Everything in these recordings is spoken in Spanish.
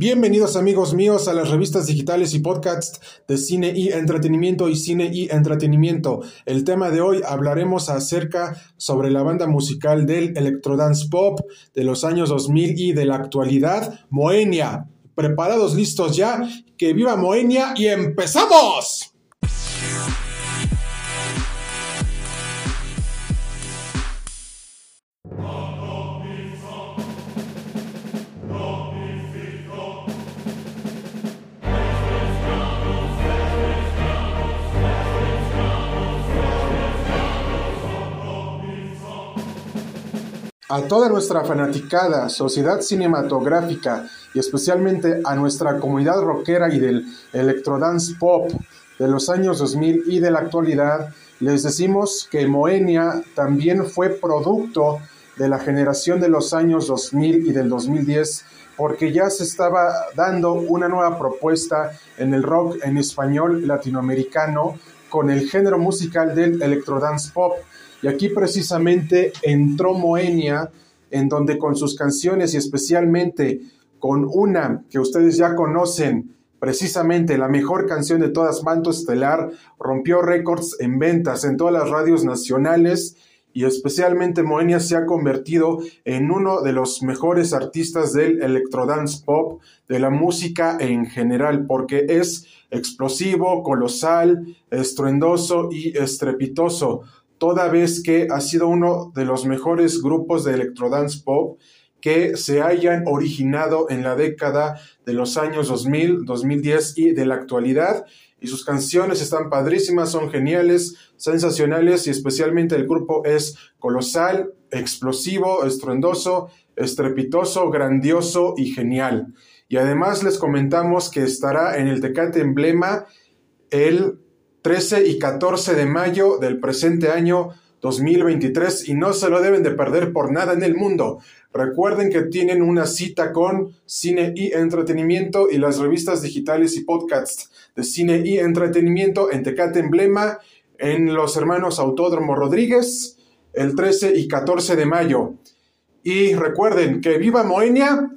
Bienvenidos amigos míos a las revistas digitales y podcasts de cine y entretenimiento y cine y entretenimiento. El tema de hoy hablaremos acerca sobre la banda musical del electrodance pop de los años 2000 y de la actualidad, Moenia. ¿Preparados, listos ya? ¡Que viva Moenia y empezamos! A toda nuestra fanaticada sociedad cinematográfica y especialmente a nuestra comunidad rockera y del electrodance pop de los años 2000 y de la actualidad, les decimos que Moenia también fue producto de la generación de los años 2000 y del 2010 porque ya se estaba dando una nueva propuesta en el rock en español latinoamericano con el género musical del electrodance pop y aquí precisamente entró Moenia, en donde con sus canciones y especialmente con una que ustedes ya conocen, precisamente la mejor canción de todas, Manto Estelar, rompió récords en ventas en todas las radios nacionales y especialmente Moenia se ha convertido en uno de los mejores artistas del electrodance pop, de la música en general, porque es explosivo, colosal, estruendoso y estrepitoso toda vez que ha sido uno de los mejores grupos de electrodance pop que se hayan originado en la década de los años 2000, 2010 y de la actualidad. Y sus canciones están padrísimas, son geniales, sensacionales y especialmente el grupo es colosal, explosivo, estruendoso, estrepitoso, grandioso y genial. Y además les comentamos que estará en el Tecate Emblema el 13 y 14 de mayo del presente año 2023 y no se lo deben de perder por nada en el mundo. Recuerden que tienen una cita con cine y entretenimiento y las revistas digitales y podcasts de cine y entretenimiento en Tecate Emblema en los hermanos Autódromo Rodríguez el 13 y 14 de mayo. Y recuerden que viva Moenia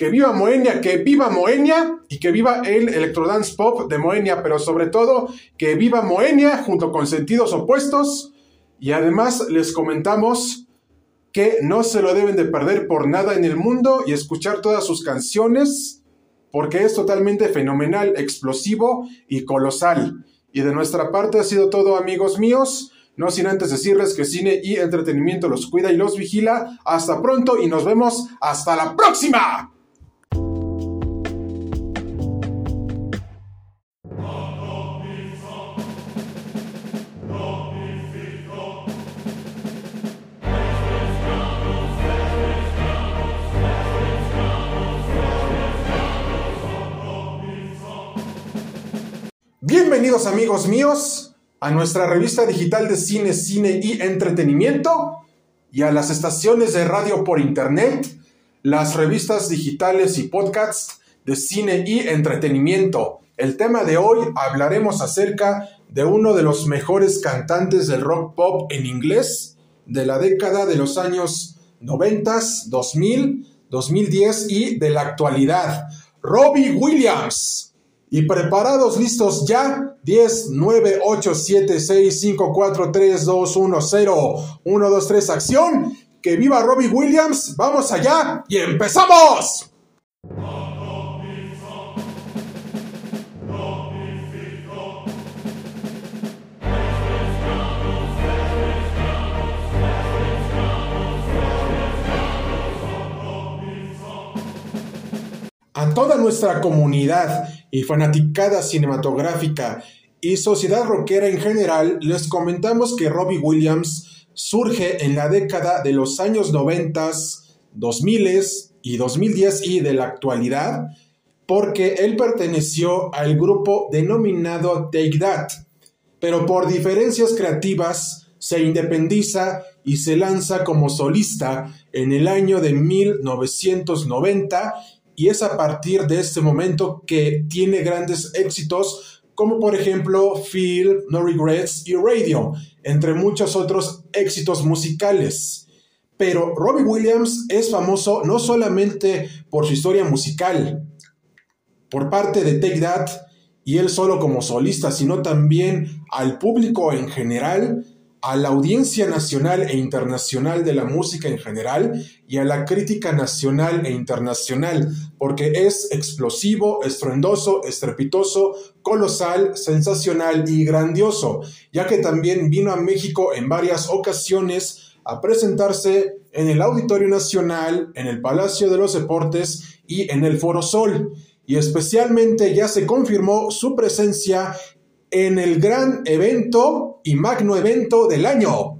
que viva Moenia, que viva Moenia y que viva el electrodance pop de Moenia, pero sobre todo que viva Moenia junto con sentidos opuestos. Y además les comentamos que no se lo deben de perder por nada en el mundo y escuchar todas sus canciones porque es totalmente fenomenal, explosivo y colosal. Y de nuestra parte ha sido todo amigos míos. No sin antes decirles que cine y entretenimiento los cuida y los vigila. Hasta pronto y nos vemos hasta la próxima. Bienvenidos amigos míos a nuestra revista digital de cine, cine y entretenimiento y a las estaciones de radio por internet, las revistas digitales y podcasts de cine y entretenimiento. El tema de hoy hablaremos acerca de uno de los mejores cantantes del rock pop en inglés de la década de los años 90, 2000, 2010 y de la actualidad, Robbie Williams. Y preparados, listos ya. 10, 9, 8, 7, 6, 5, 4, 3, 2, 1, 0. 1, 2, 3, acción. Que viva Robbie Williams. Vamos allá y empezamos. A toda nuestra comunidad y fanaticada cinematográfica y sociedad rockera en general, les comentamos que Robbie Williams surge en la década de los años 90, 2000 y 2010 y de la actualidad, porque él perteneció al grupo denominado Take That, pero por diferencias creativas se independiza y se lanza como solista en el año de 1990 y es a partir de este momento que tiene grandes éxitos como por ejemplo Feel, No Regrets y Radio, entre muchos otros éxitos musicales. Pero Robbie Williams es famoso no solamente por su historia musical, por parte de Take That, y él solo como solista, sino también al público en general, a la audiencia nacional e internacional de la música en general y a la crítica nacional e internacional, porque es explosivo, estruendoso, estrepitoso, colosal, sensacional y grandioso, ya que también vino a México en varias ocasiones a presentarse en el Auditorio Nacional, en el Palacio de los Deportes y en el Foro Sol. Y especialmente ya se confirmó su presencia en el gran evento y magno evento del año,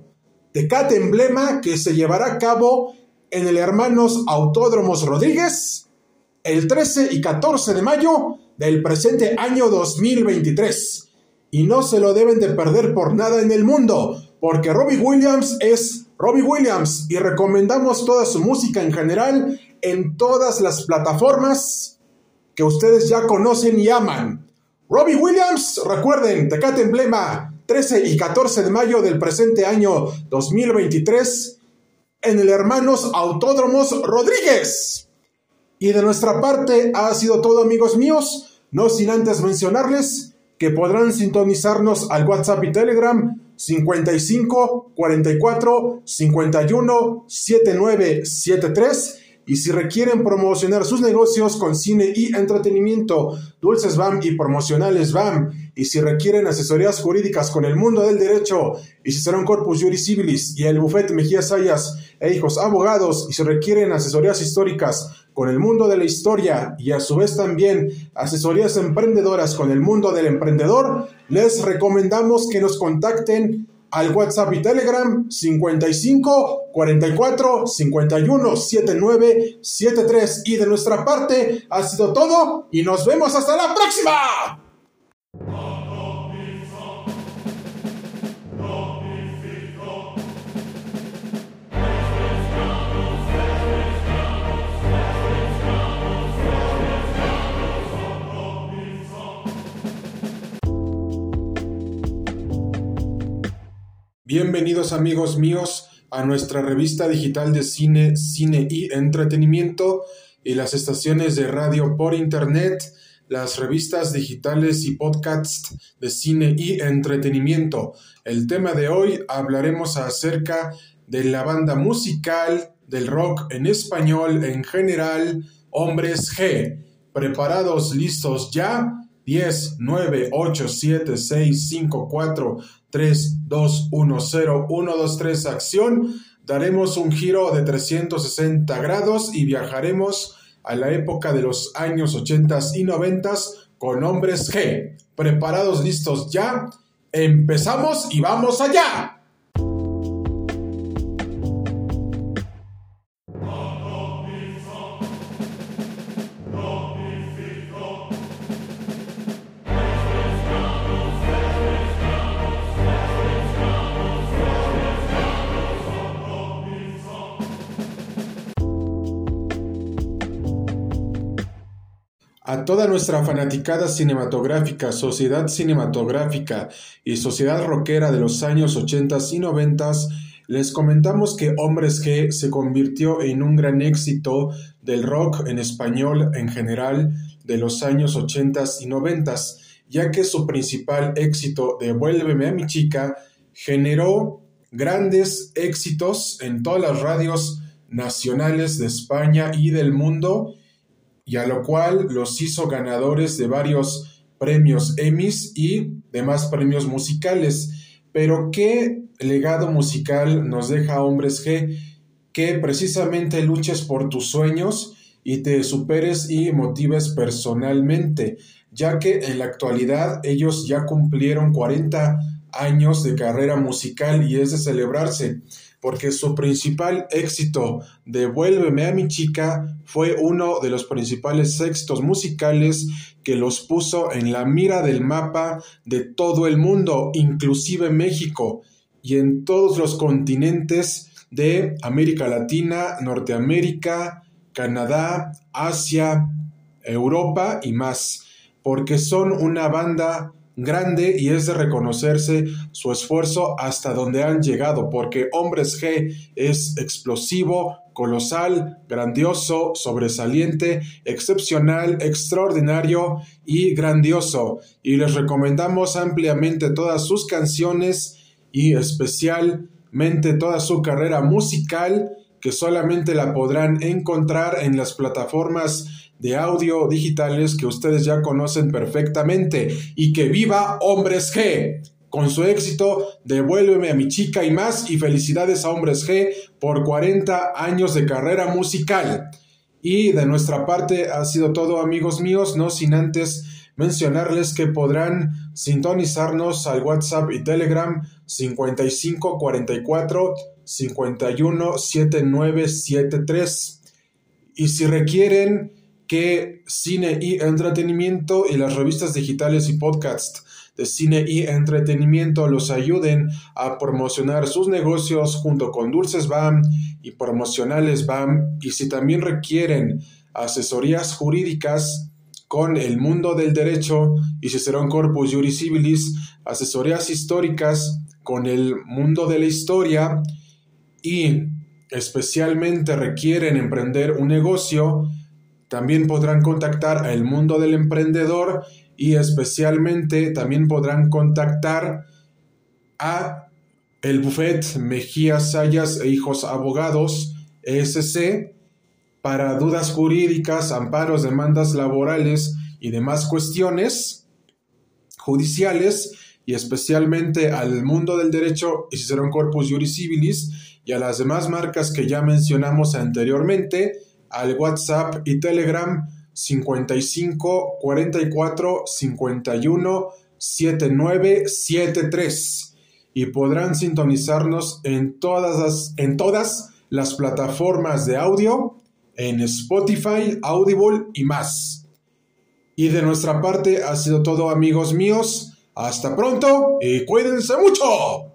Tecate Emblema, que se llevará a cabo en el Hermanos Autódromos Rodríguez el 13 y 14 de mayo del presente año 2023. Y no se lo deben de perder por nada en el mundo, porque Robbie Williams es Robbie Williams y recomendamos toda su música en general en todas las plataformas que ustedes ya conocen y aman. Robbie Williams, recuerden, Tecate Emblema, 13 y 14 de mayo del presente año 2023, en el Hermanos Autódromos Rodríguez. Y de nuestra parte ha sido todo amigos míos, no sin antes mencionarles que podrán sintonizarnos al WhatsApp y Telegram 55 44 51 7973 y si requieren promocionar sus negocios con cine y entretenimiento, Dulces BAM y Promocionales BAM, y si requieren asesorías jurídicas con el mundo del derecho, y si serán Corpus Juris Civilis y el Bufete Mejía Sayas e hijos abogados, y si requieren asesorías históricas con el mundo de la historia y a su vez también asesorías emprendedoras con el mundo del emprendedor, les recomendamos que nos contacten al WhatsApp y Telegram 55 44 51 79 73 y de nuestra parte ha sido todo y nos vemos hasta la próxima. Bienvenidos amigos míos a nuestra revista digital de cine, cine y entretenimiento y las estaciones de radio por internet, las revistas digitales y podcasts de cine y entretenimiento. El tema de hoy hablaremos acerca de la banda musical del rock en español en general, Hombres G. ¿Preparados, listos ya? 10, 9, 8, 7, 6, 5, 4, 3, 2, 1, 0, 1, 2, 3, acción. Daremos un giro de 360 grados y viajaremos a la época de los años 80 y 90 con hombres G. ¿Preparados, listos ya? Empezamos y vamos allá. A toda nuestra fanaticada cinematográfica, sociedad cinematográfica y sociedad rockera de los años 80 y 90, les comentamos que Hombres G se convirtió en un gran éxito del rock en español en general de los años 80 y 90, ya que su principal éxito, Devuélveme a mi chica, generó grandes éxitos en todas las radios nacionales de España y del mundo y a lo cual los hizo ganadores de varios premios Emmys y demás premios musicales. Pero ¿qué legado musical nos deja Hombres G? Que precisamente luches por tus sueños y te superes y motives personalmente, ya que en la actualidad ellos ya cumplieron 40 años de carrera musical y es de celebrarse porque su principal éxito, Devuélveme a mi chica, fue uno de los principales éxitos musicales que los puso en la mira del mapa de todo el mundo, inclusive México, y en todos los continentes de América Latina, Norteamérica, Canadá, Asia, Europa y más, porque son una banda grande y es de reconocerse su esfuerzo hasta donde han llegado, porque Hombres G es explosivo, colosal, grandioso, sobresaliente, excepcional, extraordinario y grandioso. Y les recomendamos ampliamente todas sus canciones y especialmente toda su carrera musical que solamente la podrán encontrar en las plataformas de audio digitales que ustedes ya conocen perfectamente y que viva Hombres G. Con su éxito, devuélveme a mi chica y más y felicidades a Hombres G por 40 años de carrera musical. Y de nuestra parte ha sido todo amigos míos, no sin antes mencionarles que podrán sintonizarnos al WhatsApp y Telegram 5544 51 7973. Y si requieren que cine y entretenimiento y las revistas digitales y podcasts de cine y entretenimiento los ayuden a promocionar sus negocios junto con Dulces BAM y Promocionales BAM. Y si también requieren asesorías jurídicas con el mundo del derecho y un Corpus Juris Civilis, asesorías históricas con el mundo de la historia y especialmente requieren emprender un negocio, también podrán contactar al mundo del emprendedor y especialmente también podrán contactar a el Buffet Mejía Sayas e Hijos Abogados ESC para dudas jurídicas, amparos, demandas laborales y demás cuestiones judiciales y especialmente al mundo del derecho y un Corpus Juris Civilis y a las demás marcas que ya mencionamos anteriormente al WhatsApp y Telegram 55 44 51 79 73 y podrán sintonizarnos en todas las, en todas las plataformas de audio, en Spotify, Audible y más. Y de nuestra parte ha sido todo amigos míos. Hasta pronto y cuídense mucho.